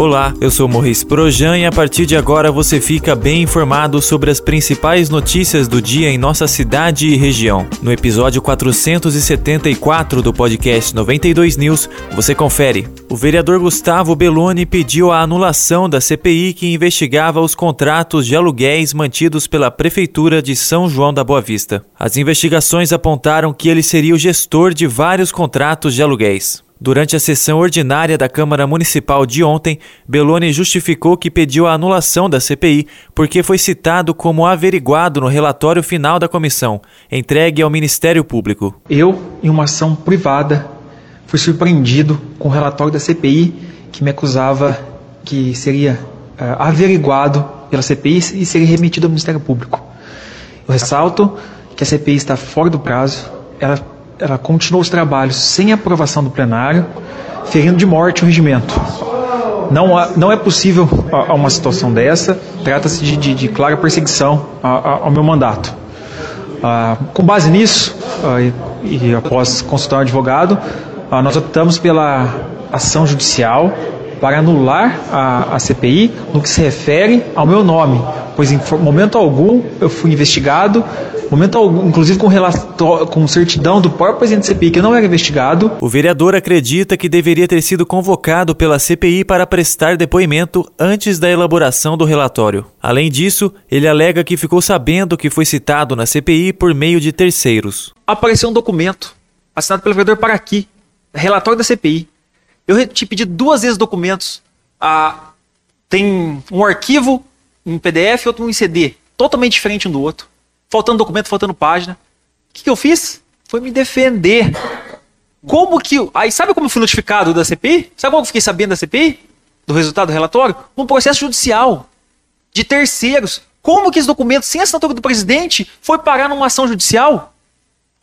Olá, eu sou Morris Projan e a partir de agora você fica bem informado sobre as principais notícias do dia em nossa cidade e região. No episódio 474 do podcast 92 News, você confere. O vereador Gustavo Belloni pediu a anulação da CPI que investigava os contratos de aluguéis mantidos pela Prefeitura de São João da Boa Vista. As investigações apontaram que ele seria o gestor de vários contratos de aluguéis. Durante a sessão ordinária da Câmara Municipal de ontem, Belloni justificou que pediu a anulação da CPI porque foi citado como averiguado no relatório final da comissão, entregue ao Ministério Público. Eu, em uma ação privada, fui surpreendido com o relatório da CPI que me acusava que seria uh, averiguado pela CPI e seria remetido ao Ministério Público. Eu ressalto que a CPI está fora do prazo, ela ela continuou os trabalhos sem aprovação do plenário, ferindo de morte o regimento. Não, há, não é possível a, a uma situação dessa, trata-se de, de, de, clara perseguição a, ao meu mandato. Ah, com base nisso, ah, e, e, após consultar um advogado, ah, nós optamos pela ação judicial para anular a, a CPI no que se refere ao meu nome, pois em momento algum eu fui investigado, momento algum, inclusive com, com certidão do próprio presidente da CPI que eu não era investigado. O vereador acredita que deveria ter sido convocado pela CPI para prestar depoimento antes da elaboração do relatório. Além disso, ele alega que ficou sabendo que foi citado na CPI por meio de terceiros. Apareceu um documento assinado pelo vereador Paraqui, relatório da CPI, eu te pedi duas vezes documentos. Ah, tem um arquivo em PDF e outro em CD, totalmente diferente um do outro. Faltando documento, faltando página. O que, que eu fiz? Foi me defender. Como que. Aí sabe como eu fui notificado da CPI? Sabe como eu fiquei sabendo da CPI? Do resultado do relatório? Num processo judicial. De terceiros. Como que esse documento, sem assinatura do presidente, foi parar numa ação judicial?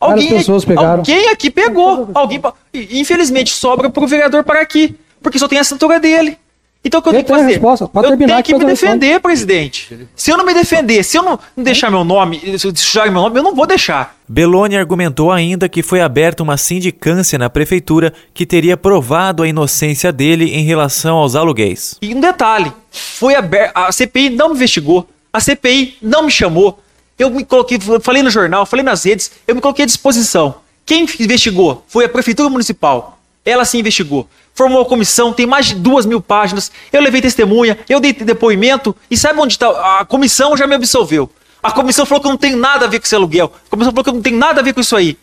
Alguém, pessoas pegaram. Alguém aqui pegou. Alguém, infelizmente, sobra para o vereador para aqui. Porque só tem a assinatura dele. Então o que eu, eu tenho que fazer? Resposta. Pode eu tenho que me defender, presidente. Se eu não me defender, se eu não deixar meu nome, se sujar meu nome, eu não vou deixar. Beloni argumentou ainda que foi aberta uma sindicância na prefeitura que teria provado a inocência dele em relação aos aluguéis. E um detalhe, foi aberta, a CPI não me investigou, a CPI não me chamou, eu me coloquei, falei no jornal, falei nas redes, eu me coloquei à disposição. Quem investigou foi a Prefeitura Municipal. Ela se investigou. Formou a comissão, tem mais de duas mil páginas. Eu levei testemunha, eu dei depoimento. E sabe onde está? A comissão já me absolveu. A comissão falou que não tem nada a ver com esse aluguel. A comissão falou que não tem nada a ver com isso aí.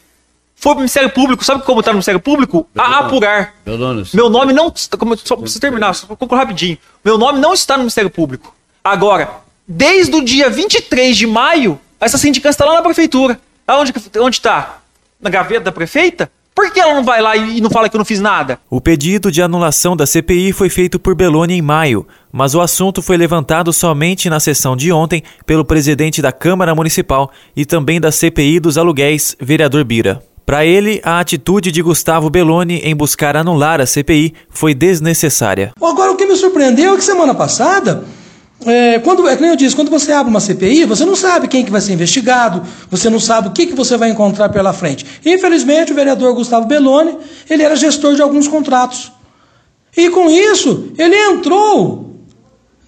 Foi para o Ministério Público, sabe como está no Ministério Público? A apurar. Meu nome não. Como, só para você terminar, só para concluir rapidinho. Meu nome não está no Ministério Público. Agora, desde o dia 23 de maio, essa sindicância está lá na prefeitura. Aonde onde está? Na gaveta da prefeita? Por que ela não vai lá e não fala que eu não fiz nada? O pedido de anulação da CPI foi feito por Beloni em maio, mas o assunto foi levantado somente na sessão de ontem pelo presidente da Câmara Municipal e também da CPI dos aluguéis, vereador Bira. Para ele, a atitude de Gustavo Belloni em buscar anular a CPI foi desnecessária. Agora, o que me surpreendeu é que semana passada é, quando, é nem eu disse, quando você abre uma CPI, você não sabe quem que vai ser investigado, você não sabe o que, que você vai encontrar pela frente. Infelizmente, o vereador Gustavo Belloni, ele era gestor de alguns contratos. E com isso, ele entrou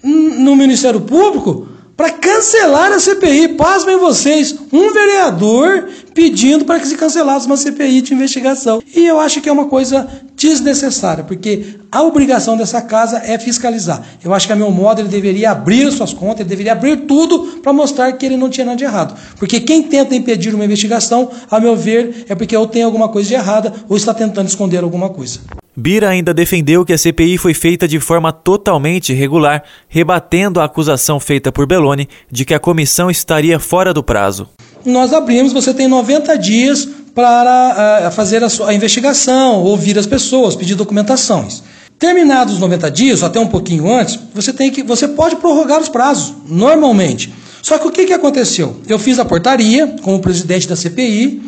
no Ministério Público para cancelar a CPI. Pasmem vocês, um vereador pedindo para que se cancelasse uma CPI de investigação. E eu acho que é uma coisa desnecessária, porque a obrigação dessa casa é fiscalizar. Eu acho que a meu modo ele deveria abrir suas contas, ele deveria abrir tudo para mostrar que ele não tinha nada de errado. Porque quem tenta impedir uma investigação, a meu ver, é porque ou tem alguma coisa de errada ou está tentando esconder alguma coisa. Bira ainda defendeu que a CPI foi feita de forma totalmente irregular, rebatendo a acusação feita por Belloni de que a comissão estaria fora do prazo. Nós abrimos, você tem 90 dias para uh, fazer a, investigação, ouvir as pessoas, pedir documentações. Terminados os 90 dias, até um pouquinho antes, você tem que, você pode prorrogar os prazos, normalmente. Só que o que, que aconteceu? Eu fiz a portaria com o presidente da CPI,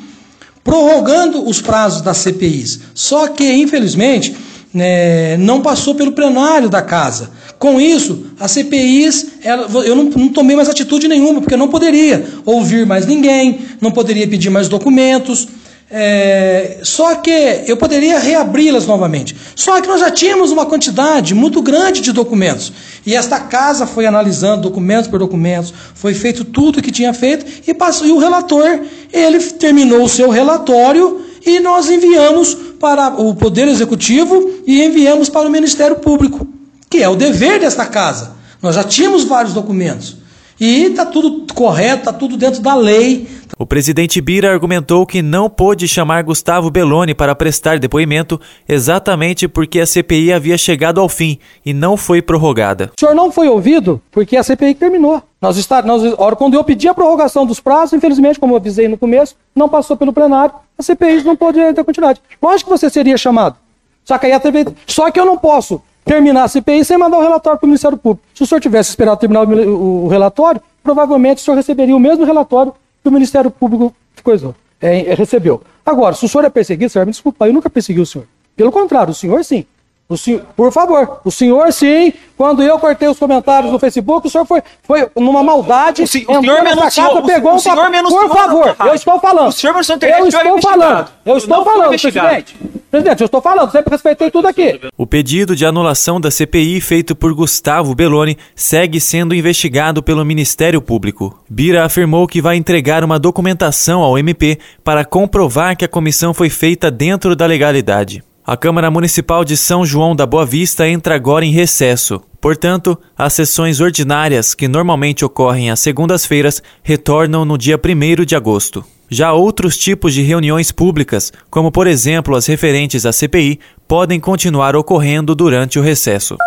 prorrogando os prazos das CPIs. Só que, infelizmente, né, não passou pelo plenário da casa. Com isso, as CPIs, ela, eu não, não, tomei mais atitude nenhuma, porque eu não poderia ouvir mais ninguém, não poderia pedir mais documentos. É, só que eu poderia reabri-las novamente. Só que nós já tínhamos uma quantidade muito grande de documentos. E esta casa foi analisando documentos por documentos, foi feito tudo o que tinha feito, e, passou, e o relator, ele terminou o seu relatório e nós enviamos para o Poder Executivo e enviamos para o Ministério Público, que é o dever desta casa. Nós já tínhamos vários documentos. E está tudo correto, está tudo dentro da lei. O presidente Bira argumentou que não pôde chamar Gustavo Belloni para prestar depoimento exatamente porque a CPI havia chegado ao fim e não foi prorrogada. O senhor não foi ouvido porque a CPI terminou. Nós está, nós, quando eu pedi a prorrogação dos prazos, infelizmente, como eu avisei no começo, não passou pelo plenário, a CPI não pôde ter continuidade. Lógico que você seria chamado. Só que, aí a TV, só que eu não posso terminar a CPI sem mandar o relatório para o Ministério Público. Se o senhor tivesse esperado terminar o, o, relatório, provavelmente o senhor receberia o mesmo relatório que o Ministério Público coisou, é, recebeu. Agora, se o senhor é perseguido, senhor, me desculpa, eu nunca persegui o senhor. Pelo contrário, o senhor sim. O senhor, por favor, o senhor sim, quando eu cortei os comentários no Facebook, o senhor foi, foi numa maldade, o, se, o senhor me anunciou, casa, pegou o, o senhor Por favor, eu estou falando. O senhor me eu estou falando. Eu estou falando, presidente. Presidente, eu estou falando, sempre respeitei tudo aqui. O pedido de anulação da CPI feito por Gustavo Belloni segue sendo investigado pelo Ministério Público. Bira afirmou que vai entregar uma documentação ao MP para comprovar que a comissão foi feita dentro da legalidade. A Câmara Municipal de São João da Boa Vista entra agora em recesso. Portanto, as sessões ordinárias, que normalmente ocorrem às segundas-feiras, retornam no dia 1 de agosto. Já outros tipos de reuniões públicas, como por exemplo as referentes à CPI, podem continuar ocorrendo durante o recesso.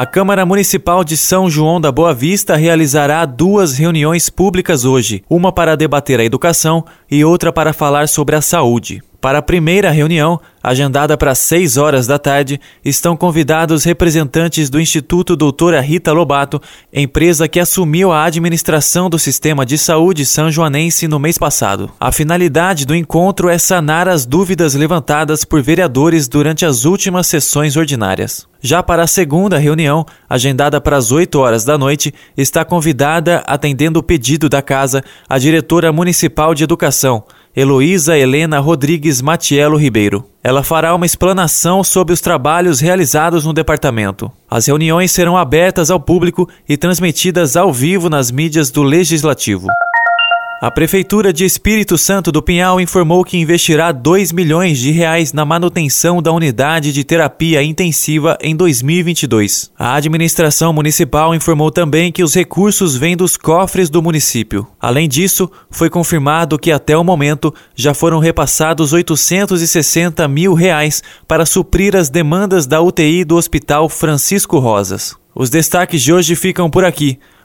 A Câmara Municipal de São João da Boa Vista realizará duas reuniões públicas hoje, uma para debater a educação e outra para falar sobre a saúde. Para a primeira reunião, agendada para 6 horas da tarde, estão convidados representantes do Instituto Doutora Rita Lobato, empresa que assumiu a administração do sistema de saúde são-joanense no mês passado. A finalidade do encontro é sanar as dúvidas levantadas por vereadores durante as últimas sessões ordinárias. Já para a segunda reunião, agendada para as 8 horas da noite, está convidada, atendendo o pedido da casa, a diretora municipal de educação, Heloísa Helena Rodrigues Matielo Ribeiro. Ela fará uma explanação sobre os trabalhos realizados no departamento. As reuniões serão abertas ao público e transmitidas ao vivo nas mídias do Legislativo. A Prefeitura de Espírito Santo do Pinhal informou que investirá 2 milhões de reais na manutenção da unidade de terapia intensiva em 2022. A administração municipal informou também que os recursos vêm dos cofres do município. Além disso, foi confirmado que até o momento já foram repassados 860 mil reais para suprir as demandas da UTI do Hospital Francisco Rosas. Os destaques de hoje ficam por aqui.